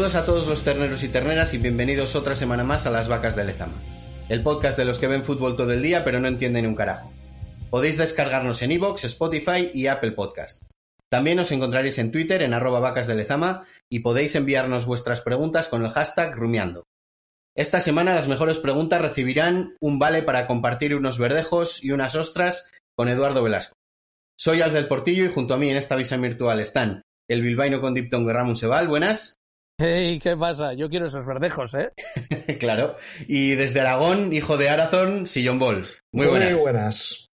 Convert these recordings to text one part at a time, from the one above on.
Saludos a todos los terneros y terneras y bienvenidos otra semana más a Las Vacas de Lezama, el podcast de los que ven fútbol todo el día pero no entienden un carajo. Podéis descargarnos en iVoox, Spotify y Apple Podcast. También os encontraréis en Twitter en arroba vacas de Lezama y podéis enviarnos vuestras preguntas con el hashtag rumiando. Esta semana las mejores preguntas recibirán un vale para compartir unos verdejos y unas ostras con Eduardo Velasco. Soy Al del Portillo y junto a mí en esta visión virtual están el bilbaíno con diptongo Ramón Sebal, buenas. Hey, ¿qué pasa? Yo quiero esos verdejos, ¿eh? claro. Y desde Aragón, hijo de Arazón, Sillón Ball. Muy buenas. Muy buenas.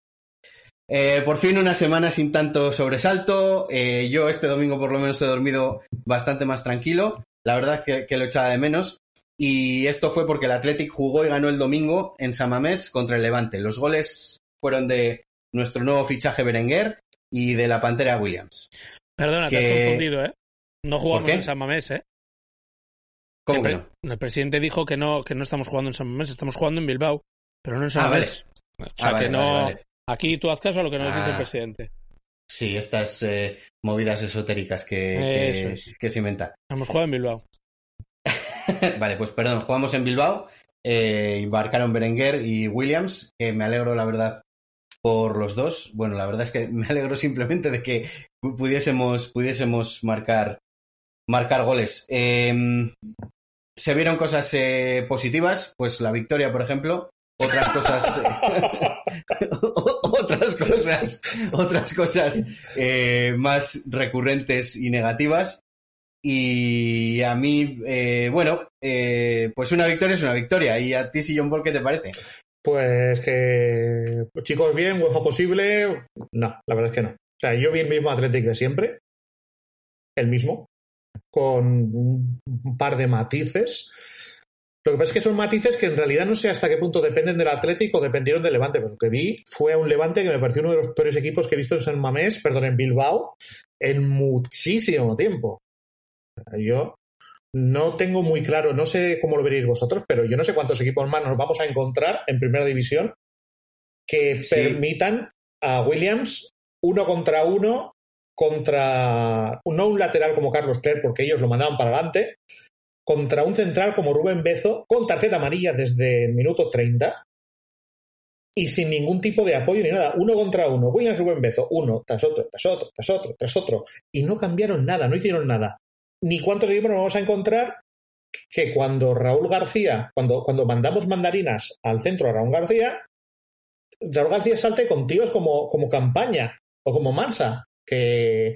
Eh, por fin una semana sin tanto sobresalto. Eh, yo este domingo por lo menos he dormido bastante más tranquilo. La verdad que, que lo echaba de menos. Y esto fue porque el Athletic jugó y ganó el domingo en Samamés contra el Levante. Los goles fueron de nuestro nuevo fichaje Berenguer y de la Pantera Williams. Perdona, te has confundido, ¿eh? No jugamos en San Mamés, ¿eh? ¿Cómo el, que no? el, presidente dijo que no, que no estamos jugando en San Mamés, estamos jugando en Bilbao, pero no en San ah, Mamés. Vale. O sea ah, vale, que no. Vale. Aquí tú haz caso a lo que nos Ah. dice el presidente. Sí, estas eh, movidas esotéricas que, Eso que, es. que se inventa. Hemos jugado en Bilbao. vale, pues perdón, jugamos en Bilbao. Eh, embarcaron Berenguer y Williams, que me alegro, la verdad, por los dos. Bueno, la verdad es que me alegro simplemente de que pudiésemos, pudiésemos marcar, marcar goles. Eh, se vieron cosas eh, positivas, pues la victoria, por ejemplo. Otras cosas. otras cosas. Otras cosas eh, más recurrentes y negativas. Y a mí, eh, bueno, eh, pues una victoria es una victoria. ¿Y a ti, Sillon Ball, qué te parece? Pues que, chicos, bien, huevo posible. No, la verdad es que no. O sea, yo vi el mismo Athletic de siempre. El mismo. Con un par de matices. Lo que pasa es que son matices que en realidad no sé hasta qué punto dependen del Atlético o dependieron del Levante. Pero lo que vi fue a un Levante que me pareció uno de los peores equipos que he visto en San Mamés, perdón, en Bilbao, en muchísimo tiempo. Yo no tengo muy claro, no sé cómo lo veréis vosotros, pero yo no sé cuántos equipos más nos vamos a encontrar en primera división que Sí. permitan a Williams uno contra uno contra no un lateral como Carlos Clerc, porque ellos lo mandaban para adelante, contra un central como Rubén Bezo, con tarjeta amarilla desde el minuto 30 y sin ningún tipo de apoyo ni nada. Uno contra uno. Williams Rubén Bezo, uno tras otro, tras otro, tras otro, tras otro. Y no cambiaron nada, no hicieron nada. Ni cuántos equipos nos vamos a encontrar que cuando Raúl García, cuando, cuando mandamos mandarinas al centro a Raúl García, Raúl García salte con tíos como, como campaña o como Mansa, que,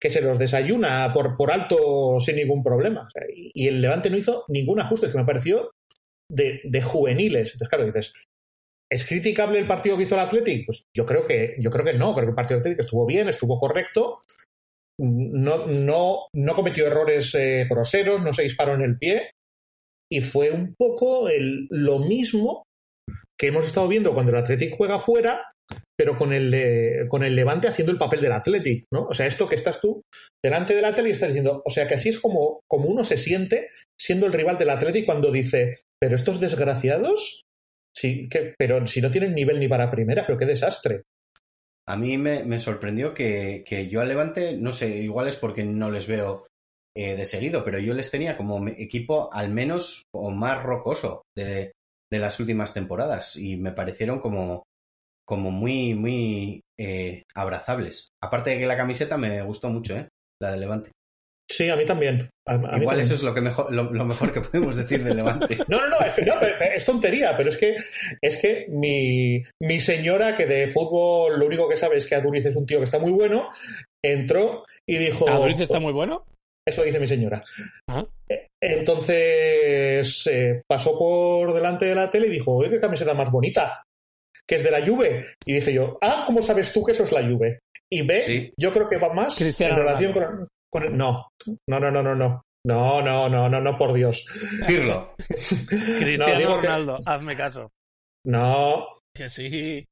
se los desayuna por, por alto sin ningún problema. Y, el Levante no hizo ningún ajuste, que me pareció de, juveniles. Entonces, claro, dices, ¿es criticable el partido que hizo el Athletic? Pues yo creo que, yo creo que no, creo que el partido del Athletic estuvo bien, estuvo correcto, no, no, no cometió errores eh, groseros, no se disparó en el pie, y fue un poco lo mismo que hemos estado viendo cuando el Athletic juega fuera, pero con el, con el Levante haciendo el papel del Athletic, ¿no? O sea, esto que estás tú delante del Athletic y estás diciendo, o sea, que así es como, como uno se siente siendo el rival del Athletic cuando dice, pero estos desgraciados, sí, que, pero si no tienen nivel ni para primera, pero qué desastre. A mí me, me sorprendió que, que, yo al Levante, no sé, igual es porque no les veo eh, de seguido, pero yo les tenía como equipo al menos o más rocoso de, de las últimas temporadas y me parecieron como, como muy, muy eh, abrazables. Aparte de que la camiseta me gustó mucho, ¿eh? La de Levante. Sí, a mí también. A, a mí Igual también. eso es lo, que mejor, lo, lo mejor que podemos decir de Levante. No, no, no, es, no, es tontería, pero es que, es que mi, mi señora, que de fútbol lo único que sabe es que Aduriz es un tío que está muy bueno, entró y dijo. ¿Aduriz está muy bueno? Eso dice mi señora. Ah. Entonces eh, pasó por delante de la tele y dijo, oye, qué camiseta más bonita, que es de la Juve. Y dije yo, ah, ¿cómo sabes tú que eso es la Juve? Y ve, Sí. yo creo que va más Cristiano en relación con, con el- No, no, no, no, no, no. No, no, no, no, no, por Dios. Pirlo. Cristiano digo que- Ronaldo, hazme caso. No, Que sí.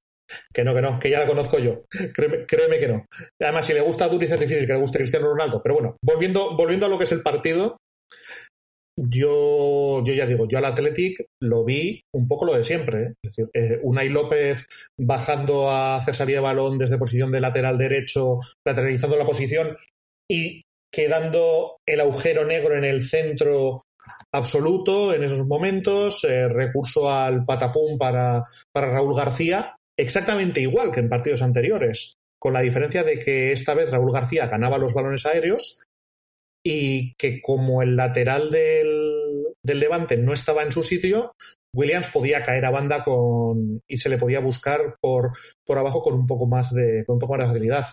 que no, que no, que ya la conozco yo. Créeme, créeme que no. Además, si le gusta a Duriz es difícil que le guste Cristiano Ronaldo. Pero bueno, volviendo, volviendo a lo que es el partido, yo, yo ya digo, yo al Athletic lo vi un poco lo de siempre. ¿eh? Es decir, eh, Unai López bajando a de balón desde posición de lateral derecho, lateralizando la posición y quedando el agujero negro en el centro absoluto en esos momentos, eh, recurso al patapum para, para Raúl García, exactamente igual que en partidos anteriores, con la diferencia de que esta vez Raúl García ganaba los balones aéreos y que como el lateral del, del Levante no estaba en su sitio, Williams podía caer a banda con y se le podía buscar por, por abajo con un poco más de con un poco más de facilidad.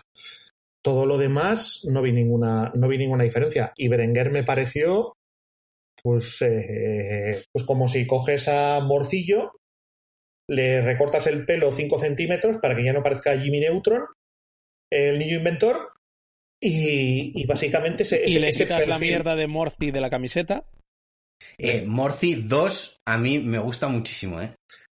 Todo lo demás no vi ninguna no vi ninguna diferencia y Berenguer me pareció pues eh, pues como si coges a Morcillo le recortas el pelo 5 centímetros para que ya no parezca Jimmy Neutron, el niño inventor, y, y básicamente Y ese- le ese quitas la mierda de Morci de la camiseta. Eh, Morci 2 a mí me gusta muchísimo, ¿eh?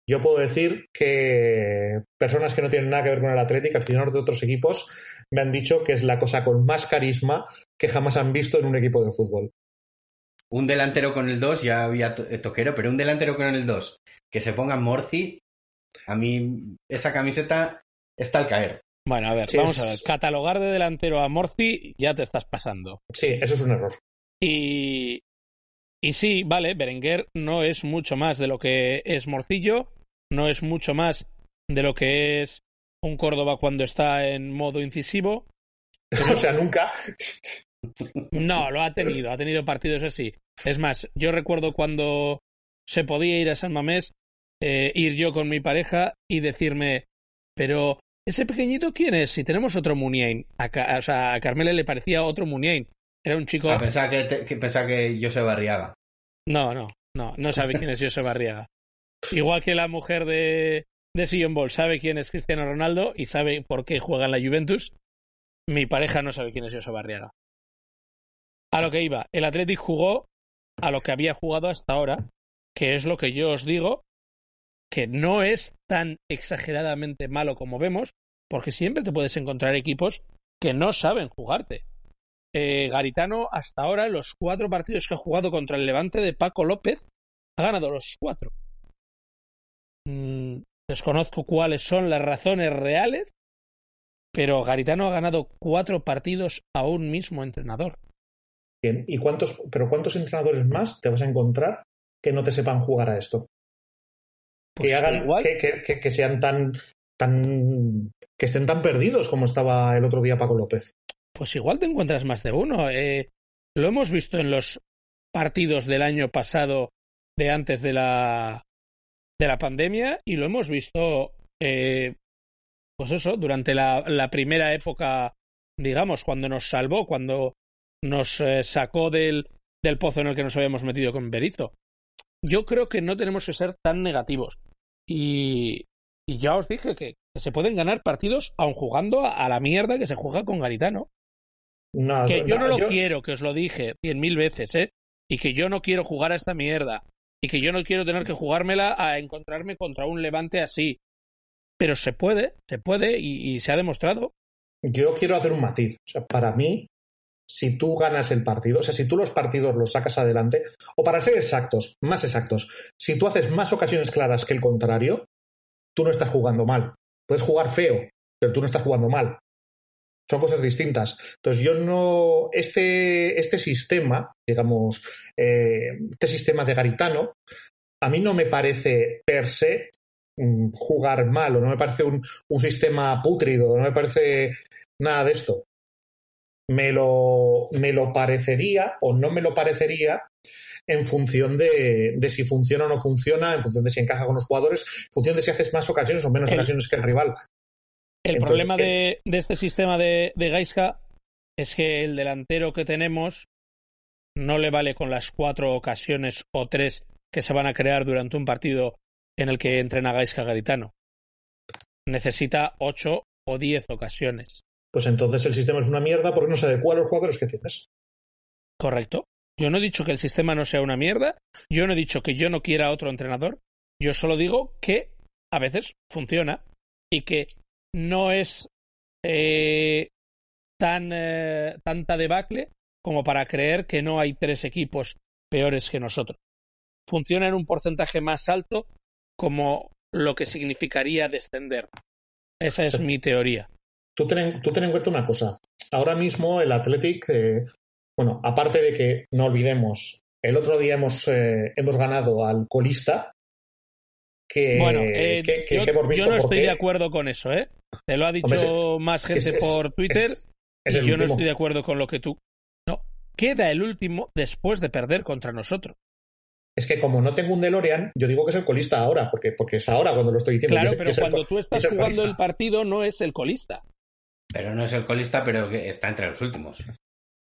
Yo puedo decir que personas que no tienen nada que ver con el Atlético, aficionados de otros equipos, me han dicho que es la cosa con más carisma que jamás han visto en un equipo de fútbol. Un delantero con el 2 ya había to- eh, toquero, pero un delantero con el 2 que se ponga Morci, a mí esa camiseta está al caer. Bueno, a ver, Sí, vamos es- a ver. Catalogar de delantero a Morci ya te estás pasando. Sí, eso es un error. Y, y sí, vale, Berenguer no es mucho más de lo que es Morcillo, no es mucho más de lo que es un Córdoba cuando está en modo incisivo. o sea, nunca. No, lo ha tenido, ha tenido partidos así. Es más, yo recuerdo cuando se podía ir a San Mamés, eh, ir yo con mi pareja y decirme, pero ese pequeñito quién es? Si tenemos otro Muniain. A, Ca- o sea, a Carmele le parecía otro Muniain. Era un chico. Ah, pensaba que, te- que pensaba que José Barriaga. No, no, no, no sabe quién es José Barriaga. Igual que la mujer de, de Sion Ball sabe quién es Cristiano Ronaldo y sabe por qué juega en la Juventus, mi pareja no sabe quién es José Barriaga. A lo que iba, el Athletic jugó a lo que había jugado hasta ahora, que es lo que yo os digo, que no es tan exageradamente malo como vemos, porque siempre te puedes encontrar equipos que no saben jugarte. Eh, Garitano, hasta ahora, los cuatro partidos que ha jugado contra el Levante de Paco López, ha ganado los cuatro. Mm, desconozco cuáles son las razones reales, pero Garitano ha ganado cuatro partidos a un mismo entrenador. Bien, ¿y cuántos, pero cuántos entrenadores más te vas a encontrar que no te sepan jugar a esto? Pues que hagan, igual, que, que- que- que sean tan, tan, que estén tan perdidos como estaba el otro día Paco López. pues igual te encuentras más de uno. Eh, lo hemos visto en los partidos del año pasado, de antes de la, de la pandemia, y lo hemos visto, eh, pues eso, durante la, la primera época, digamos, cuando nos salvó, cuando nos eh, sacó del, del pozo en el que nos habíamos metido con Berizzo. Yo creo que no tenemos que ser tan negativos. Y, y ya os dije que, que se pueden ganar partidos aun jugando a, a la mierda que se juega con Garitano. No, Que yo no lo yo- quiero, que os lo dije cien mil veces, ¿eh? Y que yo no quiero jugar a esta mierda. Y que yo no quiero tener que jugármela a encontrarme contra un levante así. Pero se puede, se puede y, y se ha demostrado. Yo quiero hacer un matiz. O sea, para mí, si tú ganas el partido, o sea, si tú los partidos los sacas adelante, o para ser exactos, más exactos, si tú haces más ocasiones claras que el contrario, tú no estás jugando mal. Puedes jugar feo, pero tú no estás jugando mal. Son cosas distintas. Entonces, yo no. Este, este sistema, digamos, eh, este sistema de Garitano, a mí no me parece per se mm, jugar mal o no me parece un, un sistema pútrido, no me parece nada de esto. Me lo, me lo parecería o no me lo parecería en función de, de, si funciona o no funciona, en función de si encaja con los jugadores, en función de si haces más ocasiones o menos El- ocasiones que el rival. El Entonces, problema eh, de, de este sistema de, de Gaisca es que el delantero que tenemos no le vale con las cuatro ocasiones o tres que se van a crear durante un partido en el que entrena Gaisca Garitano. Necesita ocho o diez ocasiones. Pues entonces el sistema es una mierda porque no se adecua a los jugadores que tienes. Correcto. Yo no he dicho que el sistema no sea una mierda. Yo no he dicho que yo no quiera otro entrenador. Yo solo digo que a veces funciona y que no es eh, tan eh, tanta debacle como para creer que no hay tres equipos peores que nosotros. Funciona en un porcentaje más alto como lo que significaría descender. Esa es Sí. mi teoría. Tú ten, en- tú ten en cuenta una cosa. Ahora mismo el Athletic, eh, bueno, aparte de que no olvidemos, el otro día hemos, eh, hemos ganado al colista, que, Bueno, eh, que- que- yo, que hemos visto yo no estoy qué de acuerdo con eso, ¿eh? Te lo ha dicho Hombre, más gente es- es- por Twitter y yo no estoy de acuerdo con lo que tú. No, queda el último después de perder contra nosotros. Es que como no tengo un DeLorean, yo digo que es el colista ahora, porque, porque es ahora cuando lo estoy diciendo. Claro, es- pero es cuando tú estás es jugando colista. el partido no es el colista. Pero no es el colista, pero que está entre los últimos.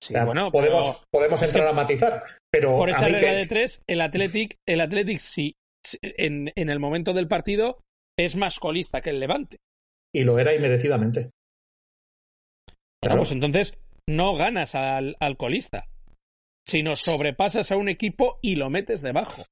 Sí, bueno, podemos, podemos es entrar que a matizar, pero por esa regla que- de tres, el Athletic, el Athletic sí, sí, en, en el momento del partido es más colista que el Levante. y lo era inmerecidamente. Bueno, Claro. pues entonces no ganas al, al colista, sino sobrepasas a un equipo y lo metes debajo.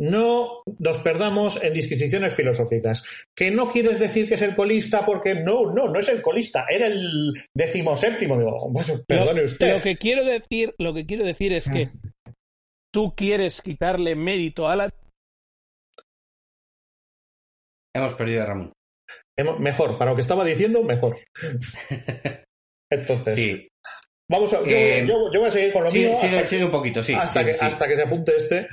No nos perdamos en disquisiciones filosóficas. Que no quieres decir que es el colista porque no, no, no es el colista, era el decimoséptimo. Digo, bueno, perdone usted. Lo que quiero decir, lo que quiero decir es que tú quieres quitarle mérito a la Hemos perdido a Ramón. Mejor, para lo que estaba diciendo, mejor. Entonces, Sí, vamos a, yo, Eh, yo- yo voy a seguir con lo Sí, mío sigue, hasta, sigue un poquito, sí. hasta sí, que, sí, sí. hasta que se apunte este.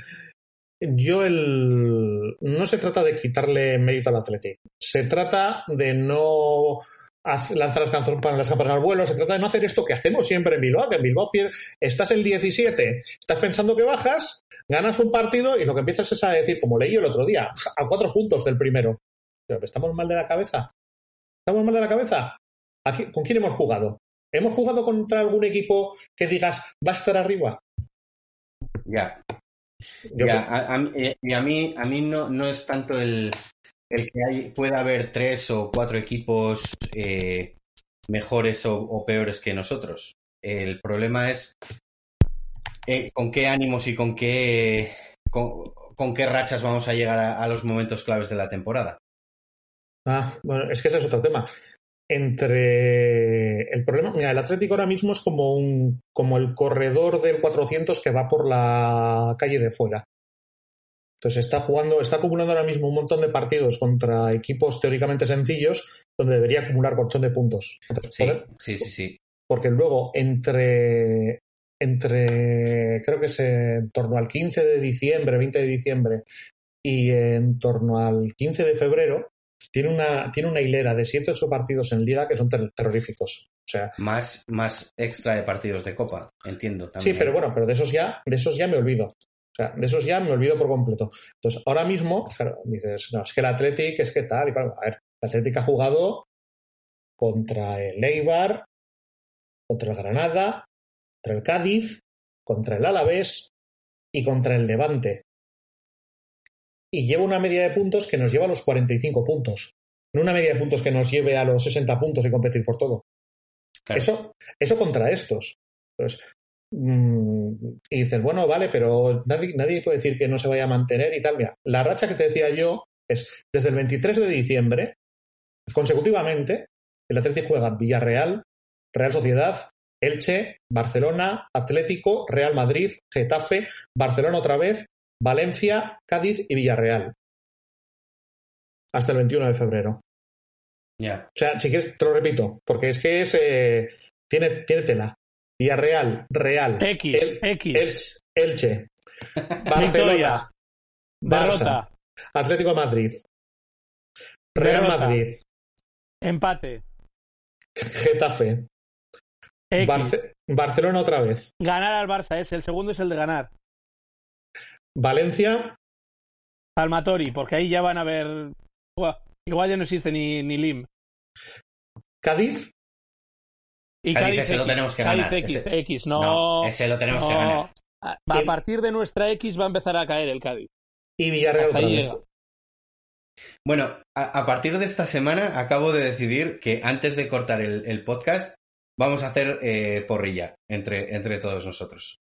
Yo el no se trata de quitarle mérito al Athletic. Se trata de no lanzar las, para las campanas al vuelo. Se trata de no hacer esto que hacemos siempre en Bilbao, que en Bilbao estás el 17, estás pensando que bajas, ganas un partido y lo que empiezas es a decir, como leí el otro día, a cuatro puntos del primero. Pero, ¿Estamos mal de la cabeza? ¿Estamos mal de la cabeza? ¿Con quién hemos jugado? ¿Hemos jugado contra algún equipo que digas va a estar arriba? Ya, Yo ya. A, a mí- eh, y a mí, a mí no, no es tanto el, el que hay, pueda haber tres o cuatro equipos eh, mejores o, o peores que nosotros. El problema es eh, con qué ánimos y con qué, con, con qué rachas vamos a llegar a, a los momentos claves de la temporada. Ah, bueno, es que ese es otro tema. Entre el problema, mira, el Atlético ahora mismo es como un como el corredor del 400 que va por la calle de fuera. Entonces está jugando, está acumulando ahora mismo un montón de partidos contra equipos teóricamente sencillos donde debería acumular colchón de puntos. Entonces, Sí, sí, sí, sí. porque luego entre entre creo que es en torno al 15 de diciembre, 20 de diciembre y en torno al 15 de febrero tiene una tiene una hilera de 7 8 partidos en liga que son ter- terroríficos. O sea, Más, más extra de partidos de copa, entiendo sí, también. pero bueno, pero de esos ya de esos ya me olvido. O sea, de esos ya me olvido por completo. Entonces, ahora mismo, claro, dices, no, es que el Athletic es que tal, y claro, a ver, el Athletic ha jugado contra el Eibar, contra el Granada, contra el Cádiz, contra el Alavés y contra el Levante. Y lleva una media de puntos que nos lleva a los 45 puntos. No una media de puntos que nos lleve a los 60 puntos y competir por todo. Claro. Eso, eso contra estos. Entonces, mm, y dices, bueno, vale, pero nadie, nadie puede decir que no se vaya a mantener y tal. Mira, la racha que te decía yo es desde el 23 de diciembre, consecutivamente, el Atlético juega Villarreal, Real Sociedad, Elche, Barcelona, Atlético, Real Madrid, Getafe, Barcelona otra vez, Valencia, Cádiz y Villarreal. Hasta el 21 de febrero. Ya. O sea, si quieres, te lo repito, porque es que es, eh, tiene, tiene tela. Villarreal, Real, X, El- X, Elche, Elche, Barcelona, victoria, Barça, derrota, Atlético de Madrid, Real Derrota. Madrid, Empate. Getafe, X. Barce- Barcelona otra vez, Ganar al Barça es el segundo es el de ganar. Valencia, Palmatori, porque ahí ya van a ver. Igual ya no existe ni, ni Lim. Cádiz, Y Cádiz Cádiz, ese lo tenemos que Cádiz ganar, X, ese- X, no. ese lo tenemos que ganar. A, a partir de nuestra X va a empezar a caer el Cádiz. y Villarreal otra vez. Bueno, a, a partir de esta semana acabo de decidir que antes de cortar el, el podcast vamos a hacer eh, porrilla entre, entre todos nosotros.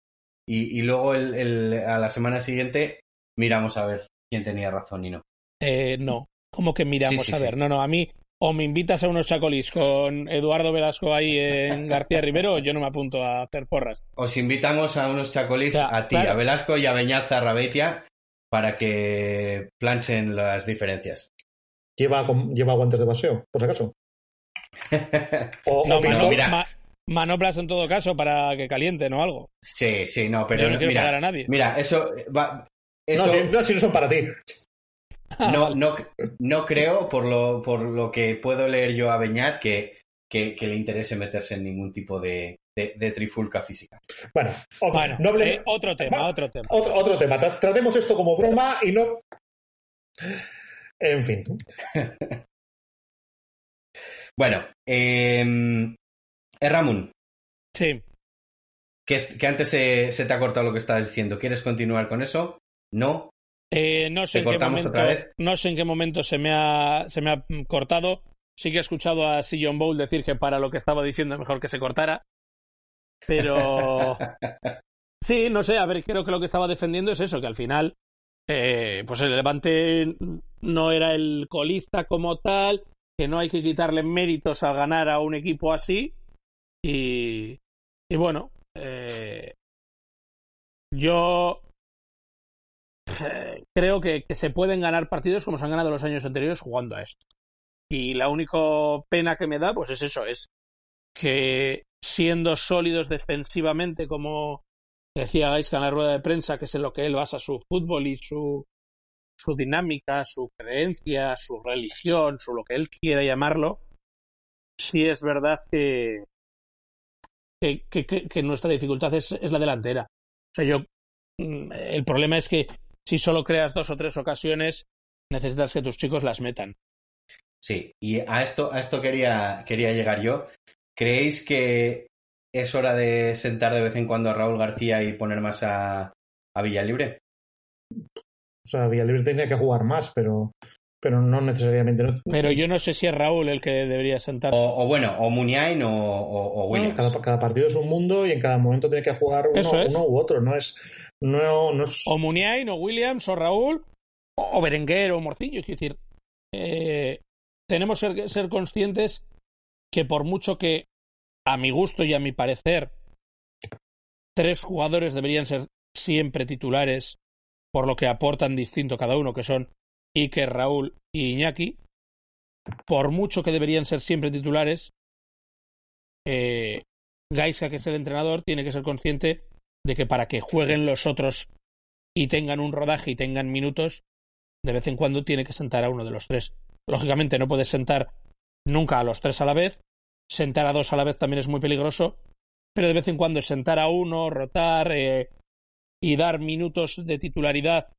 Y, y luego el- el- a la semana siguiente miramos a ver quién tenía razón y no. Eh, no. Como que miramos Sí, sí, a sí. ver. No, no, a mí o me invitas a unos chacolis con Eduardo Velasco ahí en García Rivero o yo no me apunto a hacer porras. Os invitamos a unos chacolis O sea, a ti, claro. a Velasco y a Beñaza Rabeitia para que planchen las diferencias. Lleva, lleva guantes de paseo, por si acaso. O, No, o mano, pistol- mira. Ma- manoplas en todo caso para que calienten o algo. sí, sí, no, pero yo no quiero mira, pagar a nadie. mira, eso va, eso No, si, no, si no son para ti. no, no, no creo, por lo, por lo que puedo leer yo a Beñat, que, que, que le interese meterse en ningún tipo de, de, de trifulca física. Bueno, o- Bueno, no hable- eh, otro tema, otro tema. otro, otro tema. Tra- tratemos esto como broma y no. En fin. Bueno, eh, Ramón, Sí. que, es- que antes se, se te ha cortado lo que estabas diciendo. ¿Quieres continuar con eso? ¿No? Eh, no sé ¿Te en qué momento, otra vez? no sé en qué momento se me ha se me ha cortado. Sí que he escuchado a Sillon Bowl decir que para lo que estaba diciendo mejor que se cortara. Pero sí, no sé, a ver, creo que lo que estaba defendiendo es eso, que al final eh, pues el Levante no era el colista como tal, que no hay que quitarle méritos al ganar a un equipo así. Y, bueno, eh, yo eh, creo que, que se pueden ganar partidos como se han ganado los años anteriores jugando a esto. Y la única pena que me da, pues es eso, es que siendo sólidos defensivamente, como decía Gaisca en la rueda de prensa, que es en lo que él basa su fútbol y su, su dinámica, su creencia, su religión, su lo que él quiera llamarlo, sí es verdad que, que, que- que- que nuestra dificultad es, es la delantera. O sea, yo mm, el problema es que si solo creas dos o tres ocasiones, necesitas que tus chicos las metan. Sí, y a esto, a esto quería, quería llegar yo. ¿Creéis que es hora de sentar de vez en cuando a Raúl García y poner más a, a Villalibre? O sea, Villalibre tenía que jugar más, pero, pero no necesariamente. No, Pero yo no sé si es Raúl el que debería sentarse. O, o bueno, o Muniain o, o- o Williams. cada, cada partido es un mundo y en cada momento tiene que jugar uno, Eso es. uno u otro. No es. No, no es O Muniain, o Williams, o Raúl, o Berenguer, o Morcillo. Es decir, eh, tenemos que ser, ser conscientes que por mucho que, a mi gusto y a mi parecer, tres jugadores deberían ser siempre titulares por lo que aportan distinto cada uno, que son Iker, Raúl y Iñaki, por mucho que deberían ser siempre titulares, eh, que es el entrenador, tiene que ser consciente de que para que jueguen los otros y tengan un rodaje y tengan minutos, de vez en cuando tiene que sentar a uno de los tres. Lógicamente no puedes sentar nunca a los tres a la vez, sentar a dos a la vez también es muy peligroso, pero de vez en cuando sentar a uno, rotar eh, y dar minutos de titularidad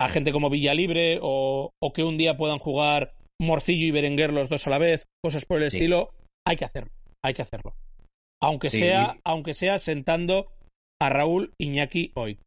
a gente como Villalibre o, o que un día puedan jugar Morcillo y Berenguer los dos a la vez, cosas por el Sí. estilo, hay que hacerlo, hay que hacerlo. Aunque Sí. sea, aunque sea sentando a Raúl, Iñaki hoy.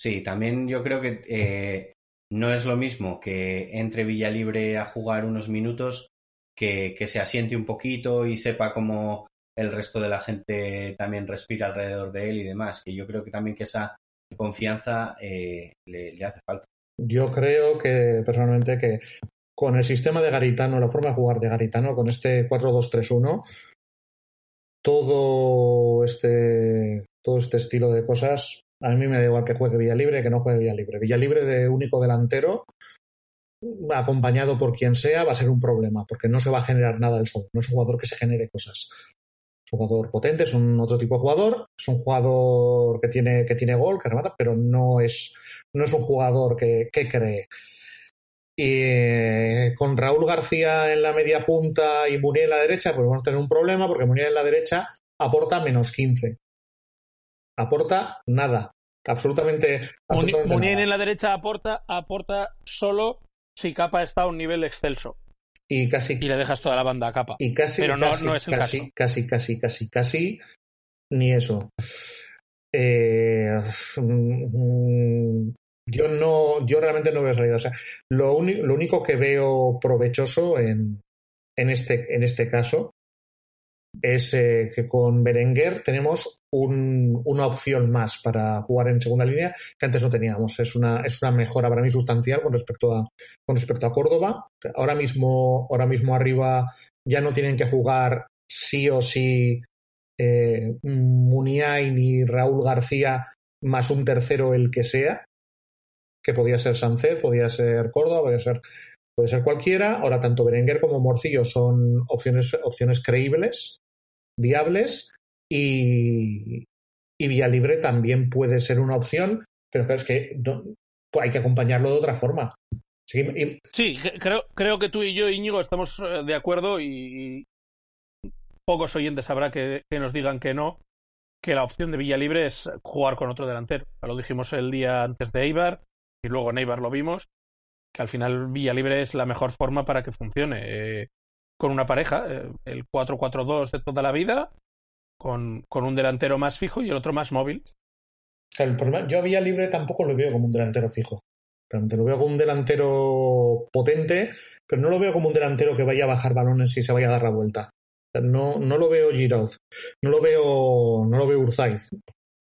Sí, también yo creo que eh, no es lo mismo que entre Villalibre a jugar unos minutos que, que se asiente un poquito y sepa cómo el resto de la gente también respira alrededor de él y demás. Que yo creo que también que esa confianza eh, le, hace falta. Yo creo que personalmente que con el sistema de Garitano, la forma de jugar de Garitano, con este 4-2-3-1, todo este, todo este estilo de cosas, a mí me da igual que juegue Villalibre que no juegue Villalibre. Villalibre de único delantero, acompañado por quien sea, va a ser un problema, porque no se va a generar nada del solo. No es un jugador que se genere cosas. Jugador potente, es un otro tipo de jugador, es un jugador que tiene, que tiene gol, que remata, pero no es, no es un jugador que, que cree. Y eh, con Raúl García en la media punta y Munier en la derecha, pues vamos a tener un problema porque Munier en la derecha aporta menos 15. Aporta nada. Absolutamente. absolutamente Munier nada. en la derecha aporta, aporta solo si Capa está a un nivel excelso. Y casi, Y le dejas toda la banda a Capa. y casi, pero no- casi, no es el casi, caso. casi, casi, casi, casi, ni eso. Eh, mm, yo no, yo realmente no veo salida. O sea, lo, lo único que veo provechoso en, en, este, en este caso es eh, que con Berenguer tenemos un- una opción más para jugar en segunda línea que antes no teníamos. Es una, es una mejora para mí sustancial con respecto a, con respecto a Córdoba. Ahora mismo, ahora mismo arriba ya no tienen que jugar sí o sí eh, y Raúl García más un tercero el que sea, que podía ser Sancet, podía ser Córdoba, ser, puede ser cualquiera. Ahora tanto Berenguer como Morcillo son opciones, opciones creíbles, viables y, y Vía Libre también puede ser una opción, pero claro, es que pues hay que acompañarlo de otra forma. Sí, y- Sí, cre- creo, creo que tú y yo, Íñigo, estamos eh, de acuerdo y, pocos oyentes habrá que, que nos digan que no, que la opción de Villalibre es jugar con otro delantero. Lo dijimos el día antes de Eibar y luego en Eibar lo vimos, que al final Villalibre es la mejor forma para que funcione. eh, con una pareja, eh, el 4-4-2 de toda la vida, con, con un delantero más fijo y el otro más móvil. El problema, yo a Vía Libre tampoco lo veo como un delantero fijo. Realmente lo veo como un delantero potente, pero no lo veo como un delantero que vaya a bajar balones y se vaya a dar la vuelta. O sea, No, no lo veo Giroud, no lo veo, no lo veo Urzaiz,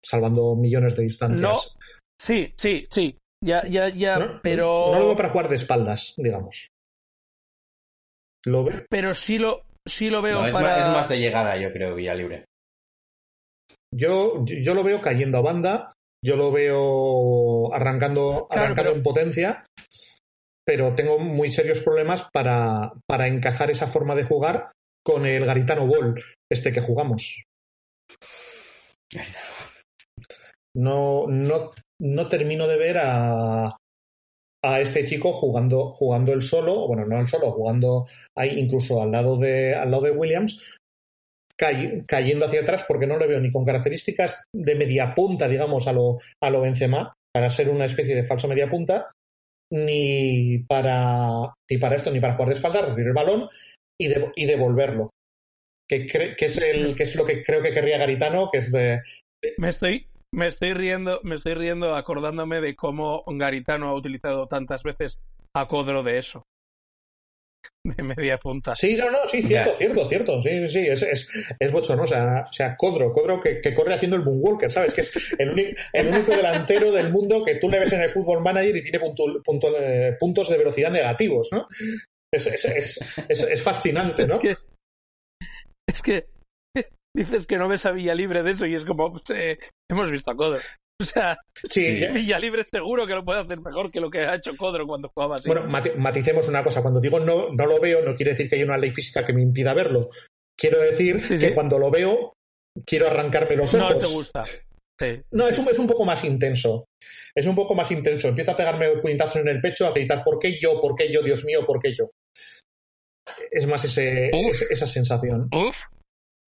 salvando millones de distancias. No, sí, sí, sí. Ya, ya, ya, No- pero. no lo veo para jugar de espaldas, digamos. Lo pero sí lo, sí lo veo No, es, para. más, es más de llegada, yo creo, Villalibre. Yo, yo lo veo cayendo a banda, yo lo veo arrancando, Claro, arrancando pero- en potencia, pero tengo muy serios problemas para, para encajar esa forma de jugar con el Garitano Ball, este que jugamos. No, no, no termino de ver a, a este chico jugando, jugando el solo, bueno, no el solo, jugando ahí incluso al lado de, al lado de Williams, cay- cayendo hacia atrás porque no le veo ni con características de media punta, digamos, a lo, a lo Benzema, para ser una especie de falso media punta, ni para, ni para esto, ni para jugar de espalda, recibir el balón y, de- y devolverlo. Que, es el, que es lo que creo que querría Garitano, que es de... Me estoy, me estoy riendo, me estoy riendo acordándome de cómo Garitano ha utilizado tantas veces a Codro de eso. De media punta. Sí, no, no, sí, cierto, cierto, cierto. Sí, sí, sí, es, es, es bochornoso. O sea, o sea, Codro, Codro que, que corre haciendo el Moonwalker, ¿sabes? Que es el, uni- el único delantero del mundo que tú le ves en el Fútbol Manager y tiene puntu- puntu- eh, puntos de velocidad negativos, ¿no? Es, es, es, es, es fascinante, ¿no? Es que, es que dices que no ves a Villalibre de eso y es como, pues, eh, hemos visto a Codro. O sea, Sí, Villalibre seguro que lo puede hacer mejor que lo que ha hecho Codro cuando jugaba así. Bueno, mati- maticemos una cosa. Cuando digo no, no lo veo, no quiere decir que haya una ley física que me impida verlo. Quiero decir Sí, que sí. cuando lo veo, quiero arrancarme los no ojos. te gusta. Sí. No, es un, es un poco más intenso. Es un poco más intenso. Empiezo a pegarme puñetazos en el pecho, a gritar, ¿por qué yo? ¿Por qué yo? Dios mío, ¿por qué yo? Es más ese, Uf. esa sensación. Uf.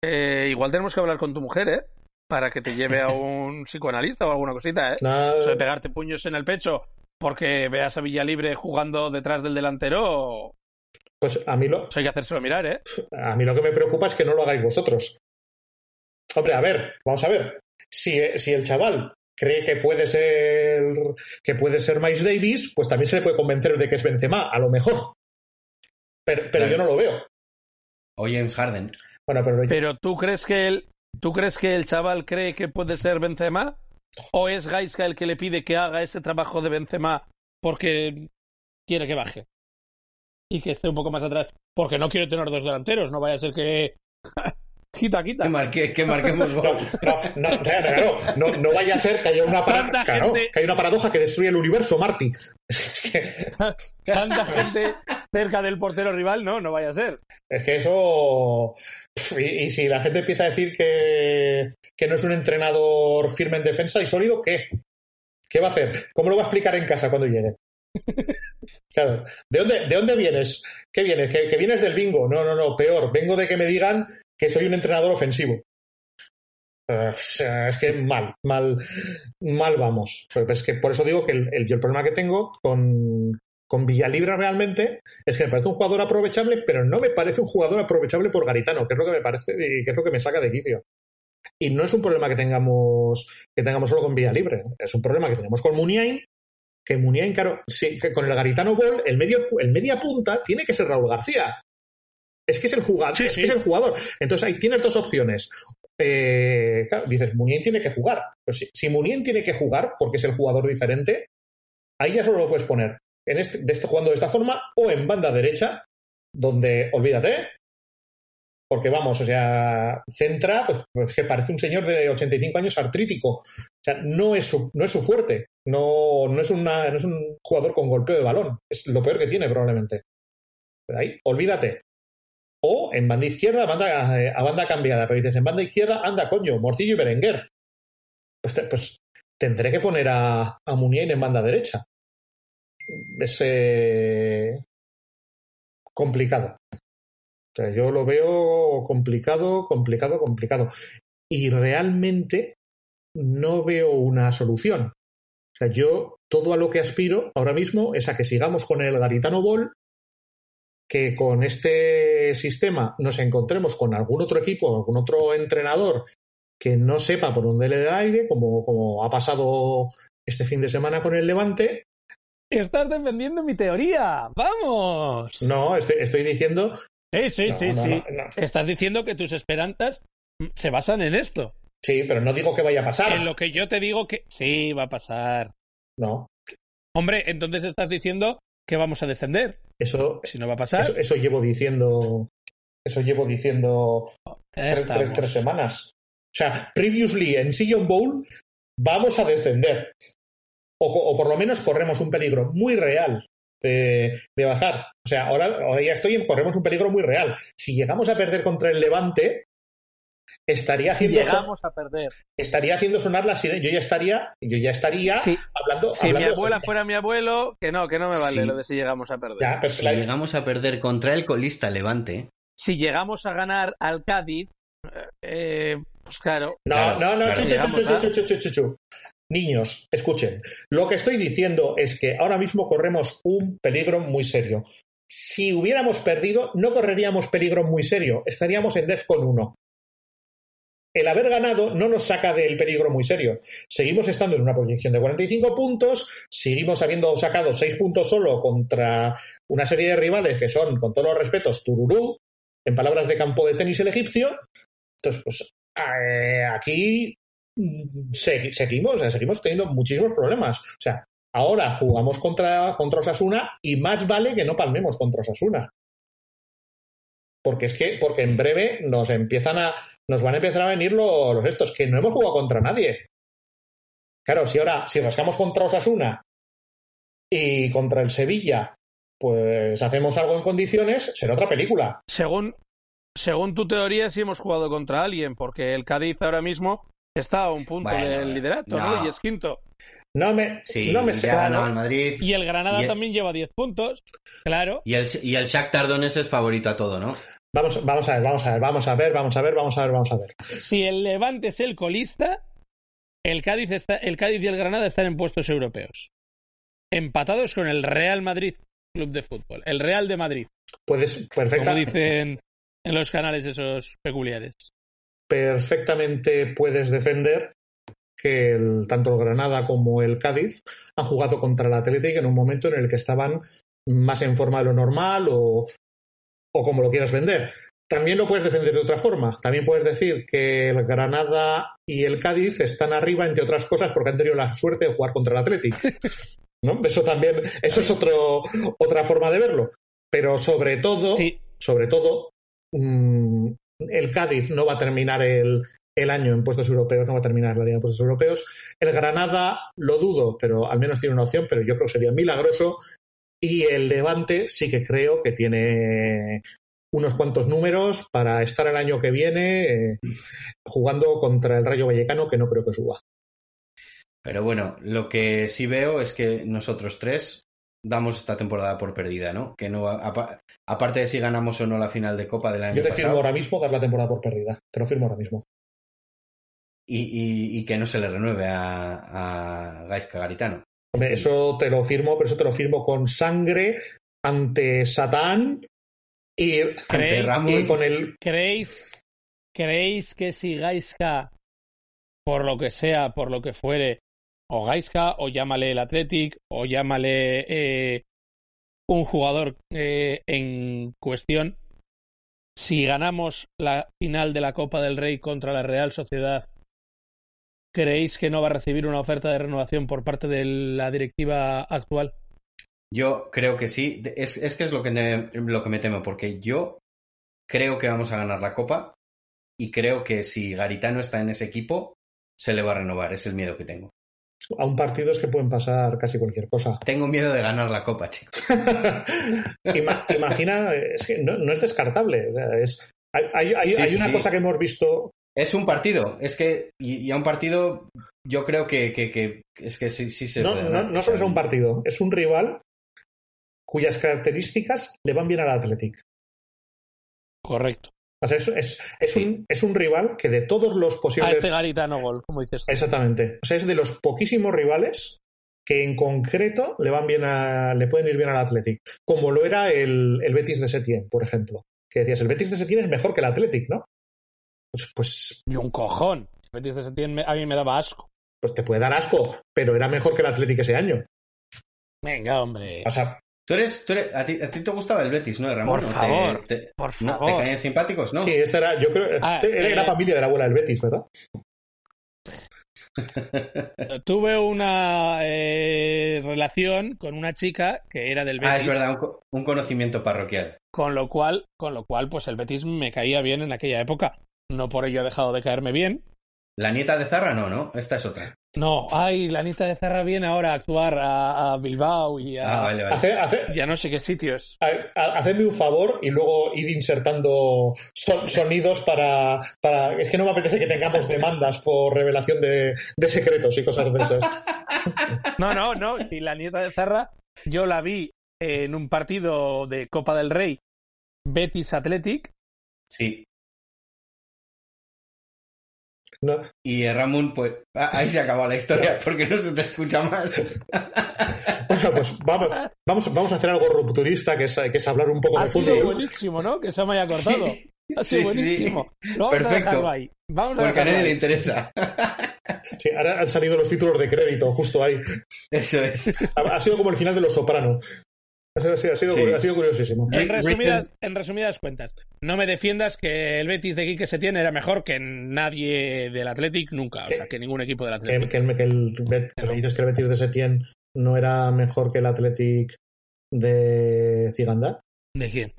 Eh, igual tenemos que hablar con tu mujer, ¿eh? Para que te lleve a un psicoanalista o alguna cosita, ¿eh? No, Eso de pegarte puños en el pecho porque veas a Villalibre jugando detrás del delantero, pues a mí, lo, eso hay que hacérselo mirar, ¿eh? a mí lo que me preocupa es que no lo hagáis vosotros. Hombre, a ver, vamos a ver. Si, si el chaval cree que puede ser que puede ser Miles Davis, pues también se le puede convencer de que es Benzema, a lo mejor. Pero, pero Claro. yo no lo veo. O James Harden. Bueno, pero, Pero tú crees que el, tú crees que el chaval cree que puede ser Benzema o es Gaiska el que le pide que haga ese trabajo de Benzema porque quiere que baje y que esté un poco más atrás porque no quiere tener dos delanteros, no vaya a ser que quita quita. Que, marque- que marquemos No, no, no, claro, claro, no, no vaya a ser que haya una, para- Tanta claro, gente- que haya una paradoja que destruye el universo, Marty. Es que, Tanta gente cerca del portero rival, no, no vaya a ser. es que eso. Y, y si la gente empieza a decir que, que no es un entrenador firme en defensa y sólido, ¿qué? ¿Qué va a hacer? ¿Cómo lo va a explicar en casa cuando llegue? Claro. ¿De dónde, ¿De dónde vienes? ¿Qué vienes? ¿Que, ¿Que vienes del bingo? No, no, no, peor. Vengo de que me digan que soy un entrenador ofensivo. Es que mal, mal, mal vamos. Es que por eso digo que el, el- yo el problema que tengo con, con Villalibre realmente es que me parece un jugador aprovechable, pero no me parece un jugador aprovechable por Garitano, que es lo que me parece y que es lo que me saca de quicio. Y no es un problema que tengamos, que tengamos solo con Villalibre, es un problema que tenemos con Muniain, que Muniain, claro, sí, que con el Garitano Ball, el, medio, el media punta tiene que ser Raúl García. Es que es el jugador, Sí, es sí. que es el jugador. Entonces ahí tienes dos opciones. Eh, claro, dices, Munien tiene que jugar. Pero si, si Munien tiene que jugar porque es el jugador diferente, ahí ya solo lo puedes poner en este, jugando de esta forma o en banda derecha, donde, olvídate, porque vamos, o sea, centra, pues, pues que parece un señor de 85 años artrítico. O sea, no es su, no es su fuerte. No, no, es una, no es un jugador con golpeo de balón. Es lo peor que tiene, probablemente. Ahí, olvídate. O en banda izquierda, banda, eh, a banda cambiada. Pero dices, en banda izquierda, anda, coño, Morcillo y Berenguer. Pues, pues tendré que poner a, a en banda derecha. Es complicado. O sea, yo lo veo complicado, complicado, complicado. Y realmente no veo una solución. O sea, yo todo a lo que aspiro ahora mismo es a que sigamos con el Garitano Ball, que con este sistema nos encontremos con algún otro equipo, algún otro entrenador que no sepa por dónde le da aire, como, como ha pasado este fin de semana con el Levante. Estás defendiendo mi teoría. ¡Vamos! No, estoy, estoy diciendo. Sí, sí, No, sí, no, sí. no. Estás diciendo que tus esperanzas se basan en esto. Sí, pero no digo que vaya a pasar. En lo que yo te digo que sí va a pasar. No, Hombre, entonces estás diciendo que vamos a descender. eso, Si no va a pasar, eso, eso llevo diciendo. Eso llevo diciendo tres, estamos. tres- tres semanas. O sea, previously en Sillon Bowl vamos a descender. O, por lo menos corremos un peligro muy real de, de bajar. O sea, ahora, ahora ya estoy en corremos un peligro muy real. Si llegamos a perder contra el Levante, estaría Si haciendo, llegamos a perder. estaría haciendo sonar la sirena. Yo ya estaría, yo ya estaría Sí. hablando. Si mi abuela fuera mi abuelo, que no, que no me vale Sí. lo de si llegamos a perder. Ya, Si la- llegamos a perder contra el colista Levante, Si llegamos a ganar al Cádiz, eh, pues claro. No, Claro, no, no, claro. chu, chu, chu, Niños, escuchen. Lo que estoy diciendo es que ahora mismo corremos un peligro muy serio. Si hubiéramos perdido, no correríamos peligro muy serio. Estaríamos en DEFCON 1. El haber ganado no nos saca del peligro muy serio. Seguimos estando en una proyección de 45 puntos, seguimos habiendo sacado 6 puntos solo contra una serie de rivales que son, con todos los respetos, Tururú, en palabras de campo de tenis el egipcio. Entonces, pues eh, aquí seguimos, eh, seguimos teniendo muchísimos problemas. O sea, ahora jugamos contra, contra Osasuna y más vale que no palmemos contra Osasuna. Porque es que, porque en breve nos empiezan a, nos van a empezar a venir los, los estos, que no hemos jugado contra nadie. Claro, si ahora, si rascamos contra Osasuna y contra el Sevilla, pues hacemos algo en condiciones, será otra película. Según, según tu teoría, sí hemos jugado contra alguien, porque el Cádiz ahora mismo está a un punto Bueno, del liderato, ¿no? no. Y es quinto. No me, sí, no me ya claro. al Madrid. Y el Granada Y el- también lleva 10 puntos. Claro. Y el, y el Shakhtar Donetsk es favorito a todo, ¿no? Vamos, vamos a ver, vamos a ver, vamos a ver, vamos a ver, vamos a ver, vamos a ver. Si el Levante es el colista, el Cádiz, está, el Cádiz y el Granada están en puestos europeos. Empatados con el Real Madrid Club de Fútbol. El Real de Madrid, Puedes como perfecta, dicen en los canales esos peculiares. Perfectamente puedes defender que el- tanto el Granada como el Cádiz han jugado contra el Athletic en un momento en el que estaban más en forma de lo normal o, o como lo quieras vender. También lo puedes defender de otra forma. También puedes decir que el Granada y el Cádiz están arriba, entre otras cosas, porque han tenido la suerte de jugar contra el Athletic. ¿No? Eso también, eso es otro, otra forma de verlo. Pero sobre todo, Sí, sobre todo, mm, el Cádiz no va a terminar el, el año en puestos europeos, no va a terminar la liga en puestos europeos. El Granada lo dudo, pero al menos tiene una opción, pero yo creo que sería milagroso. Y el Levante sí que creo que tiene unos cuantos números para estar el año que viene eh, jugando contra el Rayo Vallecano, que no creo que suba. Pero bueno, lo que sí veo es que nosotros tres damos esta temporada por perdida, ¿no? Que no apa- aparte de si ganamos o no la final de Copa del año Yo te pasado firmo ahora mismo dar la temporada por perdida. Te lo firmo ahora mismo. y, y- y que no se le renueve a, a Gaisca Garitano. Hombre, eso te lo firmo, pero eso te lo firmo con sangre ante Satán y, Ante. Ramón, y con el. ¿Creéis, ¿Creéis que si Gaiska, por lo que sea, por lo que fuere, o Gaiska, o llámale el Athletic, o llámale eh, un jugador eh, en cuestión, si ganamos la final de la Copa del Rey contra la Real Sociedad, ¿creéis que no va a recibir una oferta de renovación por parte de la directiva actual? Yo creo que sí. Es que es lo que, me, lo que me temo, porque yo creo que vamos a ganar la Copa y creo que si Garitano está en ese equipo, se le va a renovar. Es el miedo que tengo. A un partido es que pueden pasar casi cualquier cosa. Tengo miedo de ganar la Copa, chicos. Ima- imagina, es que no, no es descartable. es, hay hay- hay- Sí, hay sí, una sí. cosa que hemos visto. Es un partido. Es que, y, y a un partido, yo creo que, que- que- es que sí, sí se No, puede no, no solo es un partido, es un rival cuyas características le van bien al Athletic. Correcto. O sea, es, es, es Sí. un, es un rival que de todos los A posibles. este Garitano gol, como dices tú. Exactamente. O sea, es de los poquísimos rivales que en concreto le van bien a, le pueden ir bien al Athletic. Como lo era el, el Betis de Setién, por ejemplo. Que decías, el Betis de Setién es mejor que el Athletic, ¿no? Pues, pues, Y un cojón. El Betis de Setién a mí me daba asco. pues te puede dar asco, pero era mejor que el Athletic ese año. Venga, hombre. O sea, Tú eres, tú eres- a, ti, a ti te gustaba el Betis, ¿no, Ramón? Por ¿O te- favor, te- por ¿no? favor. ¿Te caían simpáticos, no? sí, este era, yo creo, Ah, este era eh, la familia de la abuela del Betis, ¿verdad? Tuve una eh, relación con una chica que era del Betis, Ah, es verdad, un conocimiento parroquial. con lo cual, con lo cual, pues el Betis me caía bien en aquella época. No por ello ha dejado de caerme bien. La nieta de Zarra no, ¿no? Esta es otra. No, ay, la Anita de Zarra viene ahora a actuar a, a Bilbao y a, Ah, vale, vale. Hace- hace- ya no sé qué sitios. ha- ha- hacedme un favor y luego id insertando son- sonidos para, para. Es que no me apetece que tengamos demandas por revelación de, de secretos y cosas de esas. No, no, no. Si la nieta de Zarra, yo la vi en un partido de Copa del Rey, Betis Athletic. Sí. No, Y eh, Ramón, pues ah, ahí se acaba la historia porque no se te escucha más. Bueno, pues vamos, vamos, vamos a hacer algo rupturista, que es, que es hablar un poco Ha de sido fútbol. buenísimo, ¿no? Que se me haya cortado. Ha sido Sí, sí. buenísimo. Vamos a Perfecto. dejarlo ahí. Vamos a Porque a nadie le interesa. Sí, ahora han salido los títulos de crédito, justo ahí. Eso es. Ha, ha sido como el final de Los Soprano. Ha sido, ha sido- ha sido Sí. curi- ha sido curiosísimo. En resumidas, en resumidas cuentas, no me defiendas que el Betis de Quique Setién era mejor que nadie del Athletic nunca. O sea, que ningún equipo del Athletic. que el, que el Bet- que me dices que el Betis de Setién no era mejor que el Athletic de Ciganda. ¿De quién?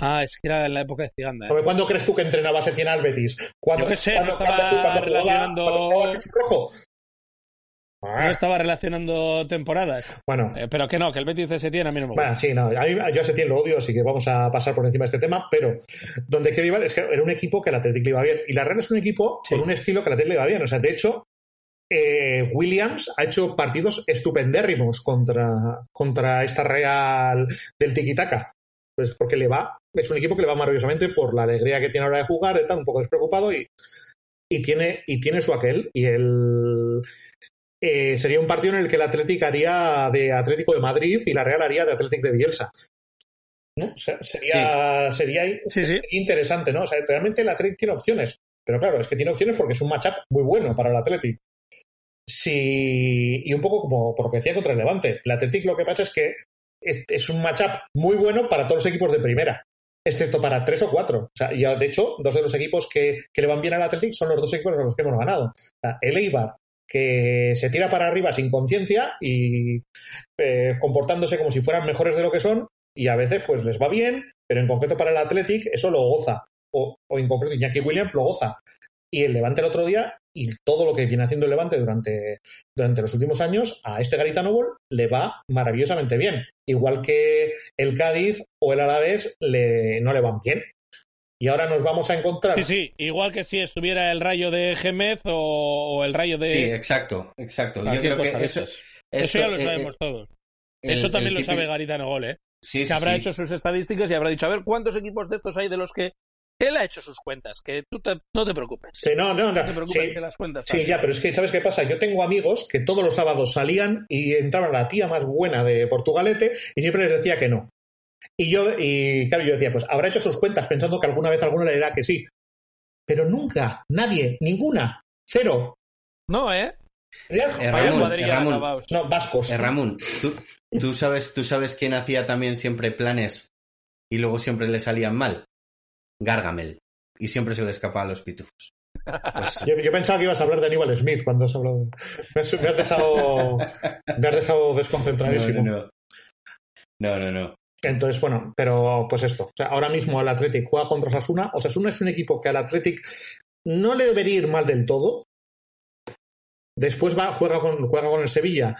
Ah, es que era en la época de Ciganda. ¿eh? ¿Cuándo crees tú que entrenaba Setién al Betis? ¿Cuándo, Yo qué sé, cuándo- no estaba cuándo jugaba- relacionando- jugaba Rojo? No estaba relacionando temporadas. bueno, Eh, pero que no, que el Betis de Setién a mí no me gusta. Bueno, sí, no, a mí, yo a Setién lo odio, así que vamos a pasar por encima de este tema, pero donde quiero ir es que era un equipo que el Athletic le iba bien. Y la Real es un equipo Sí. con un estilo que el Athletic le va bien. O sea, de hecho, eh, Williams ha hecho partidos estupendérrimos contra, contra esta Real del Tiki-Taka. Pues porque le va, es un equipo que le va maravillosamente por la alegría que tiene ahora de jugar, está un poco despreocupado y, y, tiene, y tiene su aquel. Y el. Eh, sería un partido en el que el Athletic haría de Atlético de Madrid y la Real haría de Athletic de Bielsa. ¿No? O sea, sería, sería sí. interesante, ¿no? O sea, realmente el Athletic tiene opciones. Pero claro, es que tiene opciones porque es un matchup muy bueno para el Athletic. Si, y un poco como por lo que decía contra el Levante. El Athletic lo que pasa es que es, es un matchup muy bueno para todos los equipos de primera, excepto para tres o cuatro. O sea, y de hecho, dos de los equipos que, que le van bien al Athletic son los dos equipos con los que hemos ganado. O sea, el Eibar, que se tira para arriba sin conciencia y eh, comportándose como si fueran mejores de lo que son, y a veces pues les va bien, pero en concreto para el Athletic eso lo goza. O, en concreto Iñaki Williams lo goza. Y el Levante el otro día, y todo lo que viene haciendo el Levante durante, durante los últimos años, a este Garitano Ball le va maravillosamente bien. Igual que el Cádiz o el Alavés le, no le van bien. Y ahora nos vamos a encontrar. Sí, sí, igual que si estuviera el rayo de Gémez o, o el rayo de Sí, exacto, exacto. Yo creo que eso. Eso ya lo eh, sabemos todos. Eso también lo sabe Garitano Gol, ¿eh? Sí, que sí, habrá sí. hecho sus estadísticas y habrá dicho, a ver, ¿cuántos equipos de estos hay de los que él ha hecho sus cuentas? Que tú te- no te preocupes. Sí, no, no, No no. te preocupes sí. que las cuentas Sí, ya, pero es que, ¿sabes qué pasa? Yo tengo amigos que todos los sábados salían y entraban la tía más buena de Portugalete y siempre les decía que no. Y yo, y claro, yo decía, pues habrá hecho sus cuentas pensando que alguna vez alguno le dirá que sí. Pero nunca, nadie, ninguna, cero. No, ¿eh? Eh, Ramón, eh, Ramón. No, vascos. Eh, Ramón, ¿tú, tú sabes, ¿tú sabes quién hacía también siempre planes y luego siempre le salían mal? Gargamel. Y siempre se le escapaban los pitufos. Pues, Yo, yo pensaba que ibas a hablar de Aníbal Smith cuando has hablado. de- Me has, me has dejado, me has dejado desconcentradísimo. no, no, no. No, no, no. Entonces, bueno, pero pues esto. O sea, ahora mismo el Athletic juega contra Osasuna. Osasuna es un equipo que al Athletic no le debería ir mal del todo. Después va, juega, con, juega con el Sevilla,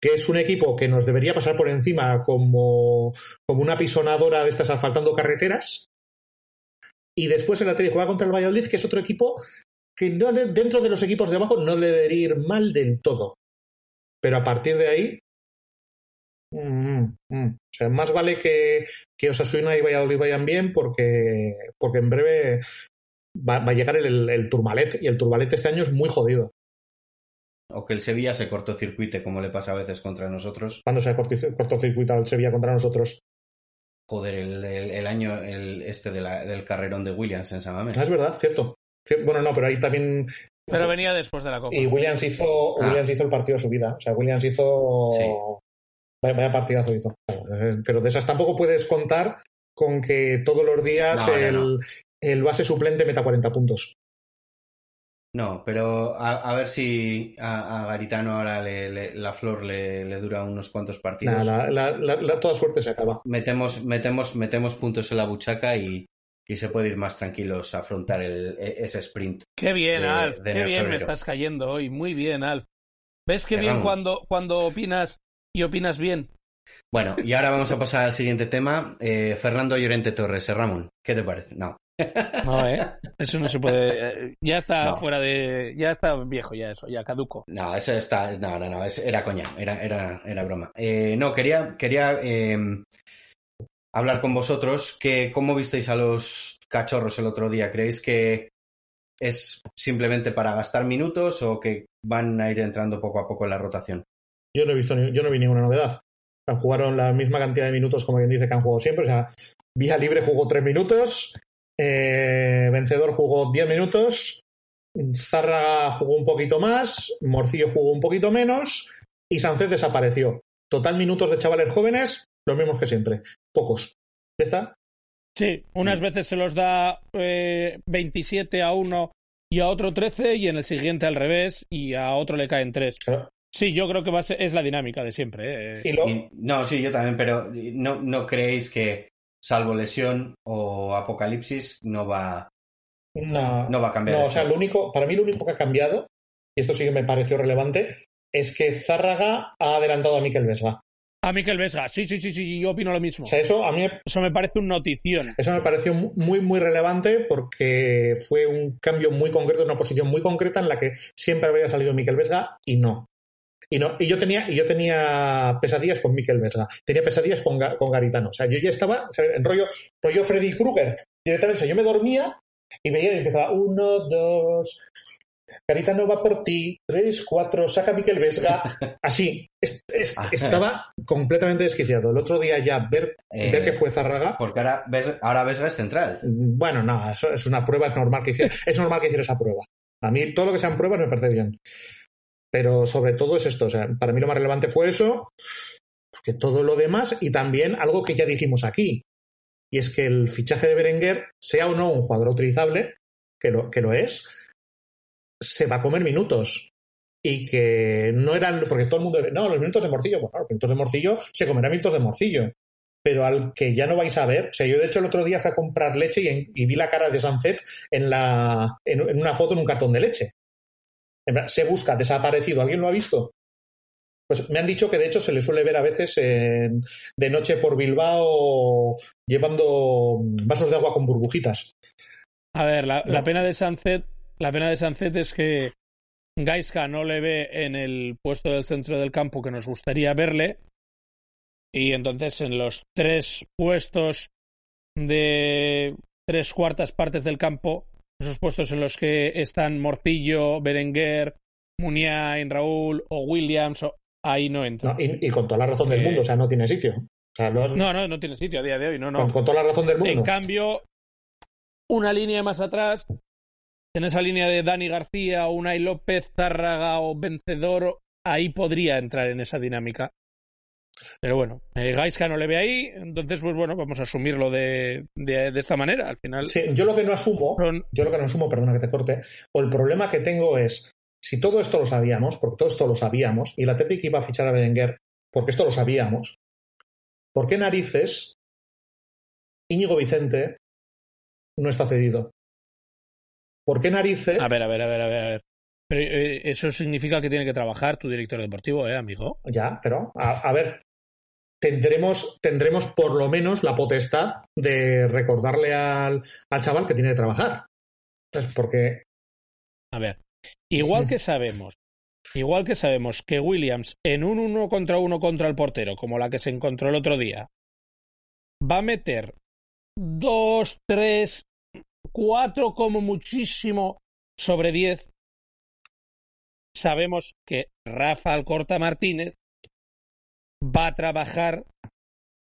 que es un equipo que nos debería pasar por encima como, como una pisonadora de estas asfaltando carreteras. Y después el Athletic juega contra el Valladolid, que es otro equipo que dentro de los equipos de abajo no le debería ir mal del todo. Pero a partir de ahí. Mm, mm. O sea, más vale que, que Osasuna y Valladolid vayan bien porque, porque en breve va, va a llegar el, el Turmalet y el Turmalet este año es muy jodido. O que el Sevilla se cortocircuite, como le pasa a veces contra nosotros. Cuando se ha cortocircuitado el Sevilla contra nosotros. Joder, el, el- el año el, este de la- del carrerón de Williams en San Mamés. Ah, es verdad, cierto. Cier- Bueno, no, pero ahí también. Pero venía después de la Copa. Y Williams hizo, Ah. Williams hizo el partido de su vida. O sea, Williams hizo. Vaya, partidazo hizo. Pero de esas tampoco puedes contar con que todos los días No, el, no. el base suplente meta 40 puntos. No, pero a, a ver si a, a Garitano ahora le- le- la flor le, le dura unos cuantos partidos. Nada, la, la- la- la- toda suerte se acaba. Metemos, metemos, metemos puntos en la buchaca y, y se puede ir más tranquilos a afrontar el, e- ese sprint. Qué bien, de- Alf. de Qué bien me estás cayendo hoy. Muy bien, Alf. ¿Ves qué bien cuando, cuando opinas y opinas bien? Bueno, y ahora vamos a pasar al siguiente tema. Eh, Fernando Llorente Torres, eh, Ramón, ¿qué te parece? No. No, ¿eh? Eso no se puede. eh, Ya está No. fuera de. Ya está viejo, ya eso, ya caduco. No, eso está. No, no, no, era coña, era, era, era broma. Eh, no, quería, quería eh, hablar con vosotros que cómo visteis a los cachorros el otro día. ¿Creéis que es simplemente para gastar minutos o que van a ir entrando poco a poco en la rotación? Yo no he visto yo no vi ninguna novedad. Jugaron la misma cantidad de minutos como quien dice que han jugado siempre. O sea, Vía Libre jugó 3 minutos, eh, Vencedor jugó 10 minutos, Zárraga jugó un poquito más, Morcillo jugó un poquito menos y Sánchez desapareció. Total minutos de chavales jóvenes, los mismos que siempre. Pocos. ¿Ya está? Sí, unas veces se los da eh, 27 a uno y a otro 13 y en el siguiente al revés y a otro le caen 3. Claro. Sí, yo creo que va a ser- es la dinámica de siempre. ¿eh? Y lo- Y- no, sí, yo también, pero no, no creéis que, salvo lesión o apocalipsis, no va, no, no va a cambiar No, o sea, lo único, para mí lo único que ha cambiado, y esto sí que me pareció relevante, es que Zárraga ha adelantado a Miquel Vesga. A Miquel Vesga, sí, sí, sí, sí, yo opino lo mismo. O sea, eso a mí Eso me parece un notición. eso me pareció muy, muy relevante porque fue un cambio muy concreto, una posición muy concreta en la que siempre habría salido Miquel Vesga y no. Y, no, y yo tenía y yo tenía pesadillas con Miquel Vesga, tenía pesadillas con, con Garitano. O sea, yo ya estaba o sea, en rollo, rollo Freddy Krueger. Directamente, o sea, yo me dormía y veía y empezaba uno, dos, Garitano va por ti, tres, cuatro, saca a Miquel Vesga. Así, es- es- estaba completamente desquiciado. El otro día ya ver, Eh, ver que fue Zarraga, Porque ahora, ves, ahora Vesga es central. bueno, no, eso es una prueba, es normal que hiciera, es normal que hiciera esa prueba. A mí todo lo que sean pruebas me parece bien. Pero sobre todo es esto, o sea, para mí lo más relevante fue eso, que todo lo demás y también algo que ya dijimos aquí, y es que el fichaje de Berenguer, sea o no un jugador utilizable, que lo, que lo es, se va a comer minutos. Y que no eran, porque todo el mundo no, los minutos de morcillo, bueno, los minutos de morcillo se comerán minutos de morcillo pero al que ya no vais a ver. O sea, yo de hecho el otro día fui a comprar leche y, en- y vi la cara de Sanzet en, la, en una foto en un cartón de leche. Se busca, desaparecido. ¿Alguien lo ha visto? Pues me han dicho que de hecho se le suele ver a veces en- de noche por Bilbao llevando vasos de agua con burbujitas. A ver, la, pena de Sanzet, la pena de es que Gaiska no le ve en el puesto del centro del campo que nos gustaría verle Y entonces en los tres puestos de tres cuartas partes del campo, esos puestos en los que están Morcillo, Berenguer, Muniain, Raúl o Williams, o- ahí no entra. No, y, y con toda la razón del Eh, mundo, o sea, no tiene sitio. O sea, no- No, no, no tiene sitio a día de hoy, no, no. con, con toda la razón del mundo. En cambio, una línea más atrás, en esa línea de Dani García, Unai López, Zárraga o Vencedor, ahí podría entrar en esa dinámica. Pero bueno, eh, Gaisca no le ve ahí, entonces pues bueno, vamos a asumirlo de, de, de esta manera. Al final Sí, yo lo que no asumo, son- yo lo que no asumo, perdona que te corte, o el problema que tengo es, si todo esto lo sabíamos, porque todo esto lo sabíamos, y la Atlético iba a fichar a Berenguer, porque esto lo sabíamos, ¿por qué narices Íñigo Vicente no está cedido? ¿Por qué narices? A ver, a ver, a ver, a ver. Pero eh, eso significa que tiene que trabajar tu director deportivo, ¿eh, amigo? Ya, pero, a, a ver, tendremos, tendremos por lo menos la potestad de recordarle al, al chaval que tiene que trabajar. Es porque A ver, igual que sabemos, igual que sabemos que Williams en un uno contra uno contra el portero, como la que se encontró el otro día, va a meter dos, tres, cuatro como muchísimo sobre diez, sabemos que Rafa Alcorta Martínez va a trabajar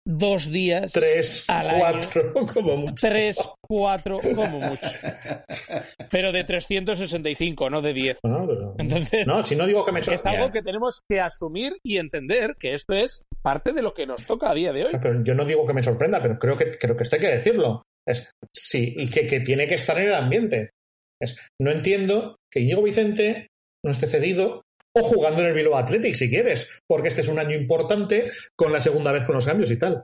dos días, tres, Al año. cuatro, como mucho. tres, cuatro como mucho, pero de 365, no de 10. No, Entonces, no, si no digo que me es algo que tenemos que asumir y entender que esto es parte de lo que nos toca a día de hoy. Pero yo no digo que me sorprenda, pero creo que, creo que esto hay que decirlo. Es, sí, y que, que tiene que estar en el ambiente. Es, no entiendo que Íñigo Vicente no esté cedido o jugando en el Bilbao Athletic, si quieres, porque este es un año importante con la segunda vez con los cambios y tal.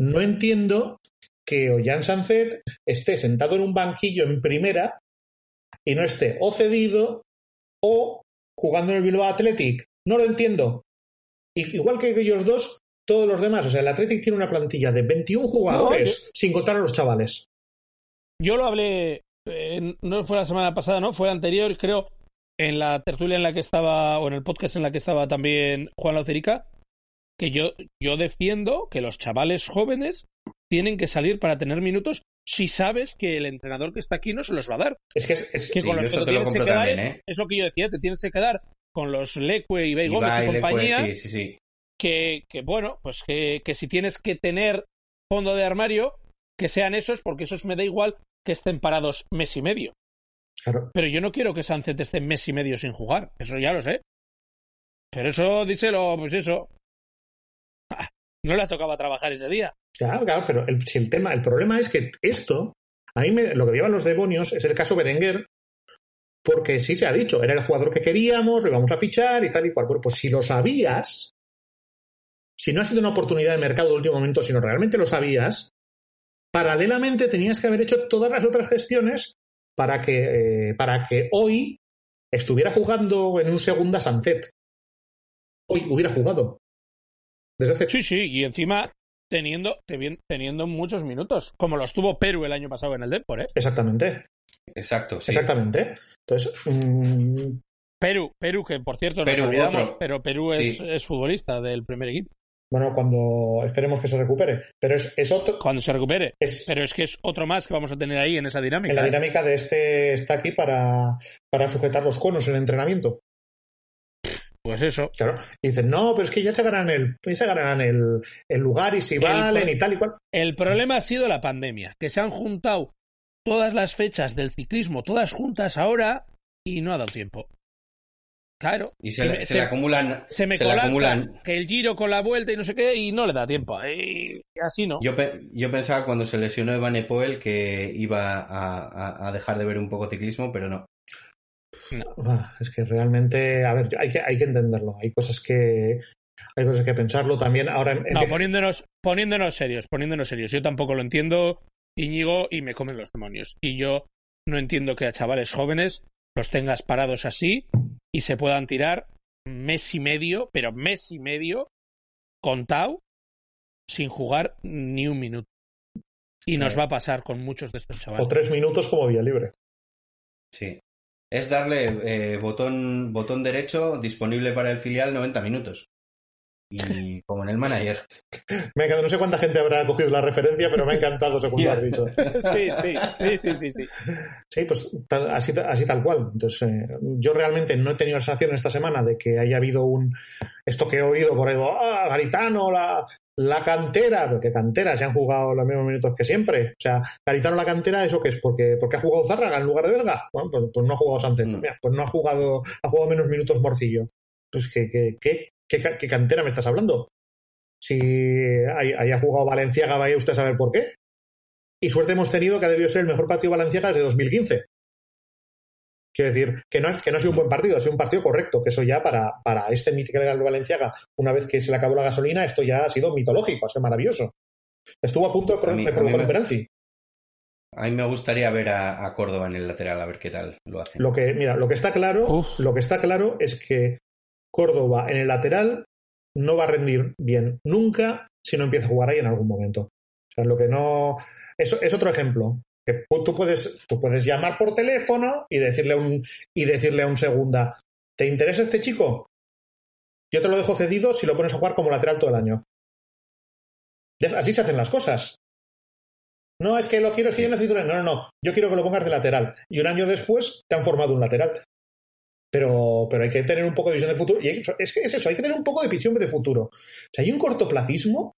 No entiendo que Ollán Sancet esté sentado en un banquillo en primera y no esté o cedido o jugando en el Bilbao Athletic. No lo entiendo. Igual que ellos dos, todos los demás. O sea, el Athletic tiene una plantilla de 21 jugadores, sin contar a los chavales. Yo lo hablé, eh, no fue la semana pasada, ¿no? Fue anterior, creo, en la tertulia en la que estaba, o en el podcast en la que estaba también Juan Laucerica, que yo, yo defiendo que los chavales jóvenes tienen que salir para tener minutos si sabes que el entrenador que está aquí no se los va a dar. Es que es, Que Sí, con los que te te lo tienes que quedar también, es, ¿eh? es lo que yo decía, te tienes que quedar con los Leque y Gómez y Leque, compañía, sí, sí, sí. que, que bueno, pues que, que si tienes que tener fondo de armario, que sean esos, porque esos me da igual que estén parados mes y medio. Claro. Pero yo no quiero que Sánchez esté mes y medio sin jugar, eso ya lo sé. Pero eso, díselo, pues eso. No le tocaba trabajar ese día. Claro, claro, pero el, si el tema, el problema es que esto, a mí me- lo que llevan los demonios es el caso Berenguer, porque sí se ha dicho, era el jugador que queríamos, lo íbamos a fichar y tal y cual. Pero pues si lo sabías, si no ha sido una oportunidad de mercado de último momento, sino realmente lo sabías, paralelamente tenías que haber hecho todas las otras gestiones para que, eh, para que hoy estuviera jugando en un segunda Sunset. Hoy hubiera jugado. Desde hace Sí, sí, y encima teniendo, teni- teniendo muchos minutos, como los tuvo Perú el año pasado en el Depor, ¿eh? Exactamente, Exacto, sí. exactamente. Entonces, mm, Perú, Perú, que por cierto Perú, olvidamos, otro. pero Perú es, Sí. es futbolista del primer equipo. Bueno, cuando esperemos que se recupere. Pero es, es otro. Cuando se recupere. Es, Pero es que es otro más que vamos a tener ahí en esa dinámica. en la ¿eh? dinámica de este está aquí para, para sujetar los conos en el entrenamiento. Pues eso. Claro. Y dicen, no, pero es que ya se ganarán el, ya se ganarán el, el lugar y si valen y tal y cual. El problema ha sido la pandemia, que se han juntado todas las fechas del ciclismo, todas juntas ahora, y no ha dado tiempo. Claro. Y se, le- me- se le acumulan. se me se le colapsa acumulan. que el giro con la vuelta y no sé qué, y no le da tiempo. Y así no. Yo, pe- yo pensaba cuando se lesionó Evan Epoel que iba a, a- a dejar de ver un poco ciclismo, pero no. Ah, es que realmente, a ver, hay que, hay que entenderlo. Hay cosas que hay cosas que pensarlo también. Ahora, No, poniéndonos, poniéndonos serios, poniéndonos serios. Yo tampoco lo entiendo, Íñigo, y me comen los demonios. Y yo no entiendo que a chavales jóvenes los tengas parados así y se puedan tirar mes y medio, pero mes y medio, contado, sin jugar ni un minuto. Y nos va a pasar con muchos de estos o chavales. tres minutos como vía libre. Sí. Es darle eh, botón, botón derecho disponible para el filial 90 minutos. Y como en el manager. Me ha encantado. No sé cuánta gente habrá cogido la referencia, pero me ha encantado según lo has dicho. Sí, sí, sí, sí, sí. Sí, Sí, pues tal- así, así tal cual. Entonces, eh, yo realmente no he tenido la sensación esta semana de que haya habido un. Esto que he oído por ahí, ah, Garitano, la, la cantera. Pero ¿qué cantera? Se han jugado los mismos minutos que siempre. O sea, Garitano, la cantera, ¿eso qué es? ¿Porque, porque ha jugado Zárraga en lugar de Vesga? Bueno, pues, pues no ha jugado Sánchez. Mm. Mira, pues no ha jugado, ha jugado menos minutos Morcillo. Pues, ¿qué, qué, qué, qué, ca- qué cantera me estás hablando? Si hay- haya jugado Valenciaga, vaya usted a saber por qué. Y suerte hemos tenido que ha debido ser el mejor partido Valenciaga desde 2015. Quiero decir, que no, es- que no ha sido un buen partido, ha sido un partido correcto, que eso ya para, para este mítico de Valenciaga, una vez que se le acabó la gasolina, esto ya ha sido mitológico, ha sido maravilloso. Estuvo a punto de, mí- de provocar un penalti. A mí me gustaría ver a, a Córdoba en el lateral, a ver qué tal lo hace. Lo que, mira, lo que está claro, Uf. lo que está claro es que Córdoba en el lateral no va a rendir bien nunca si no empieza a jugar ahí en algún momento. O sea, lo que no. Eso es otro ejemplo. Que tú puedes, tú puedes llamar por teléfono y decirle a un, y decirle a un segunda, ¿te interesa este chico? Yo te lo dejo cedido si lo pones a jugar como lateral todo el año. Así se hacen las cosas. No, es que lo quiero, es que yo necesito. No, no, no. Yo quiero que lo pongas de lateral. Y un año después te han formado un lateral. Pero, pero hay que tener un poco de visión de futuro. Y hay- es que es eso, hay que tener un poco de visión de futuro. O sea, hay un cortoplacismo.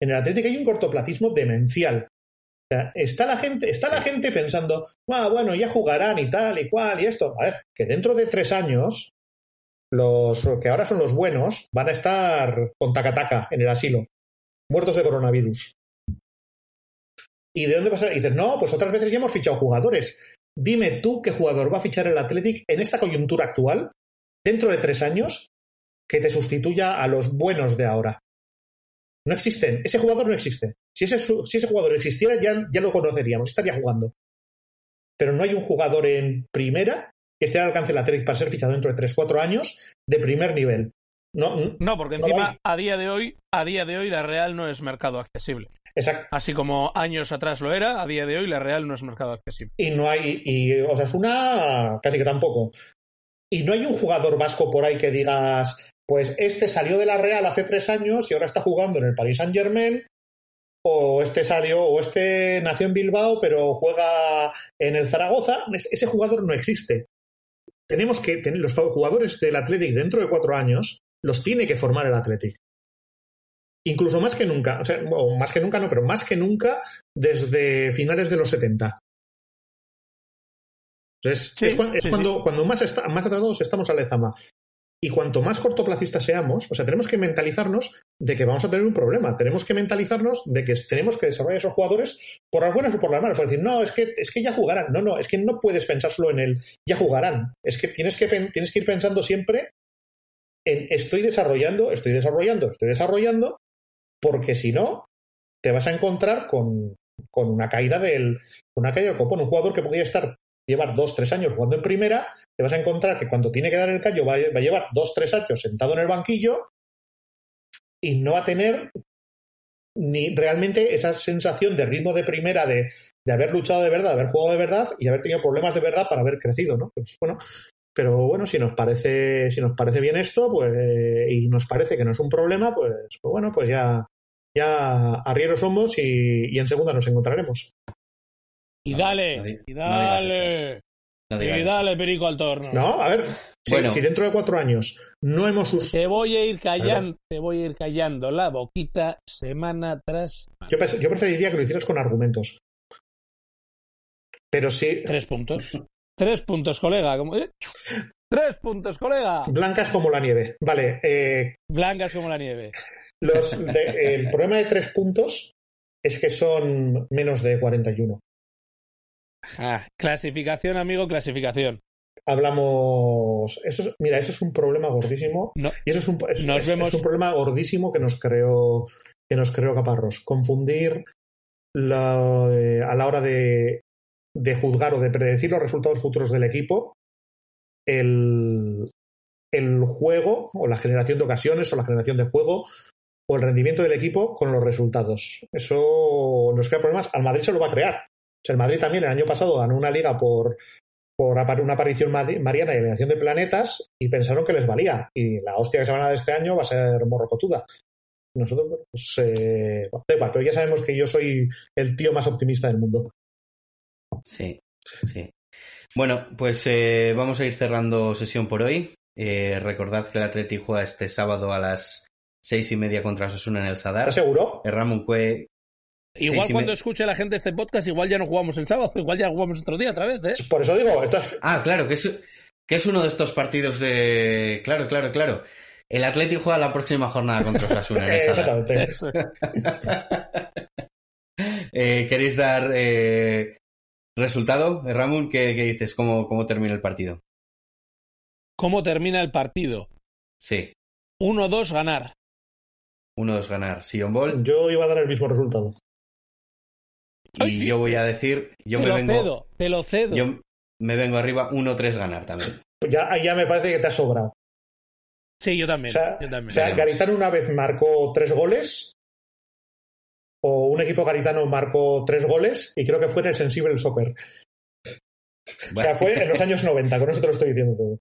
En el Atlético hay un cortoplacismo demencial. O sea, está la gente, está la gente pensando, ah, bueno, ya jugarán y tal y cual y esto. A ver, que dentro de tres años, los que ahora son los buenos van a estar con tacataca en el asilo, muertos de coronavirus. ¿Y de dónde vas a.? Y dices, no, pues otras veces ya hemos fichado jugadores. Dime tú qué jugador va a fichar el Athletic en esta coyuntura actual, dentro de tres años, que te sustituya a los buenos de ahora. No existen. Ese jugador no existe. Si ese, su- si ese jugador existiera, ya, ya lo conoceríamos, estaría jugando. Pero no hay un jugador en primera que esté al alcance del Athletic para ser fichado dentro de 3-4 años de primer nivel. No, No, porque No encima a día de hoy, a día de hoy la Real no es mercado accesible. Exacto. Así como años atrás lo era, a día de hoy la Real no es mercado accesible. Y no hay, y Osasuna casi que tampoco. Y no hay un jugador vasco por ahí que digas, pues este salió de la Real hace tres años y ahora está jugando en el Paris Saint Germain, o este salió, o este nació en Bilbao pero juega en el Zaragoza. Es- ese jugador no existe. Tenemos que tener los jugadores del Athletic dentro de cuatro años, los tiene que formar el Athletic. Incluso más que nunca, o sea, o más que nunca no, pero más que nunca desde finales de los 70. Entonces, Sí, es, cua- es sí, cuando, sí. cuando más, está- más atrasados estamos a Lezama. Y cuanto más cortoplacistas seamos, o sea, tenemos que mentalizarnos de que vamos a tener un problema. Tenemos que mentalizarnos de que tenemos que desarrollar esos jugadores por las buenas o por las malas. Por decir, no, es que, es que ya jugarán. No, no, es que no puedes pensar solo en el ya jugarán. Es que tienes que, tienes que ir pensando siempre en estoy desarrollando, estoy desarrollando, estoy desarrollando, porque si no, te vas a encontrar con, con una caída del una copón. Un jugador que podría estar llevar dos, tres años jugando en primera, te vas a encontrar que cuando tiene que dar el callo va, a- va a llevar dos, tres años sentado en el banquillo y no va a tener ni realmente esa sensación de ritmo de primera de, de haber luchado de verdad, de haber jugado de verdad y haber tenido problemas de verdad para haber crecido, ¿no? Pues bueno, pero bueno, si nos parece, si nos parece bien esto, pues y nos parece que no es un problema, pues, pues bueno, pues ya, ya arrieros somos y, y en segunda nos encontraremos. Y dale, no y no digas dale, No digas y eso. dale, perico al torno. No, a ver, si, Bueno. si dentro de cuatro años no hemos us- Te voy a ir callando, te voy a ir callando la boquita semana tras semana. yo, preferiría que lo hicieras con argumentos. Pero sí, Tres puntos. Tres puntos, colega. ¿Cómo- eh? Tres puntos, colega. blancas como la nieve. Vale, eh, Blancas como la nieve. Los de- el problema de tres puntos es que son menos de 41. Ah, clasificación, amigo, clasificación. Hablamos. Eso es- mira, eso es un problema gordísimo. No, Y eso es un, es- Nos es- vemos- es un problema gordísimo que nos creó, que nos creó Caparros. Confundir la- eh, a la hora de, de juzgar o de predecir los resultados futuros del equipo el, el juego o la generación de ocasiones o la generación de juego o el rendimiento del equipo con los resultados. Eso nos crea problemas. Al Madrid se lo va a crear. El Madrid también el año pasado ganó una liga por, por una aparición mariana y alineación de planetas y pensaron que les valía. Y la hostia que se van a dar este año va a ser morrocotuda. Nosotros, pues, eh, pero ya sabemos que yo soy el tío más optimista del mundo. Sí, sí. Bueno, pues eh, vamos a ir cerrando sesión por hoy. Eh, recordad que el Atleti juega este sábado a las seis y media contra Sosuna en el Sadar. ¿Estás seguro? Ramón Cue Igual cuando escuche la gente este podcast, igual ya no jugamos el sábado, igual ya jugamos otro día otra vez, ¿eh? Por eso digo, Ah, claro, que es, que es uno de estos partidos de... Claro, claro, claro. El Atlético juega la próxima jornada contra Osasuna. Exactamente. eh, ¿Queréis dar eh, resultado, eh, Ramón? ¿Qué, ¿Qué, dices? ¿Cómo, ¿Cómo termina el partido? ¿Cómo termina el partido? Sí. 1-2 ganar. 1-2 ganar. Sion Ball. Yo iba a dar el mismo resultado. Y yo voy a decir, yo te me lo vengo, cedo, te lo cedo. Yo me vengo arriba 1-3 ganar también. Pues ya, ya me parece que te ha sobrado. Sí, yo también. O sea, yo también. O sea Garitano una vez marcó tres goles, o un equipo garitano marcó tres goles, y creo que fue en el Sensible Soccer. O sea, fue en los años 90, con eso te lo estoy diciendo todo.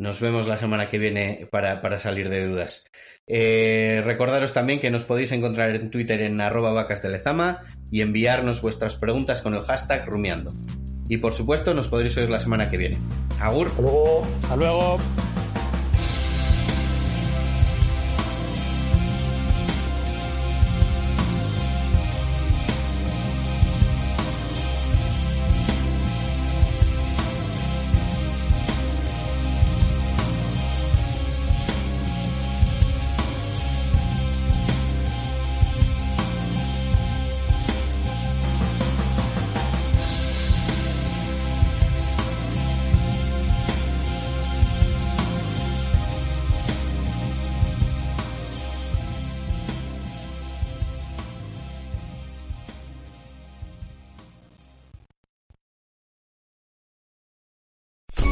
Nos vemos la semana que viene para, para salir de dudas. Eh, recordaros también que nos podéis encontrar en Twitter en arroba vacas de lezama y enviarnos vuestras preguntas con el hashtag rumiando. Y por supuesto nos podréis oír la semana que viene. Agur. Hasta luego. Hasta luego.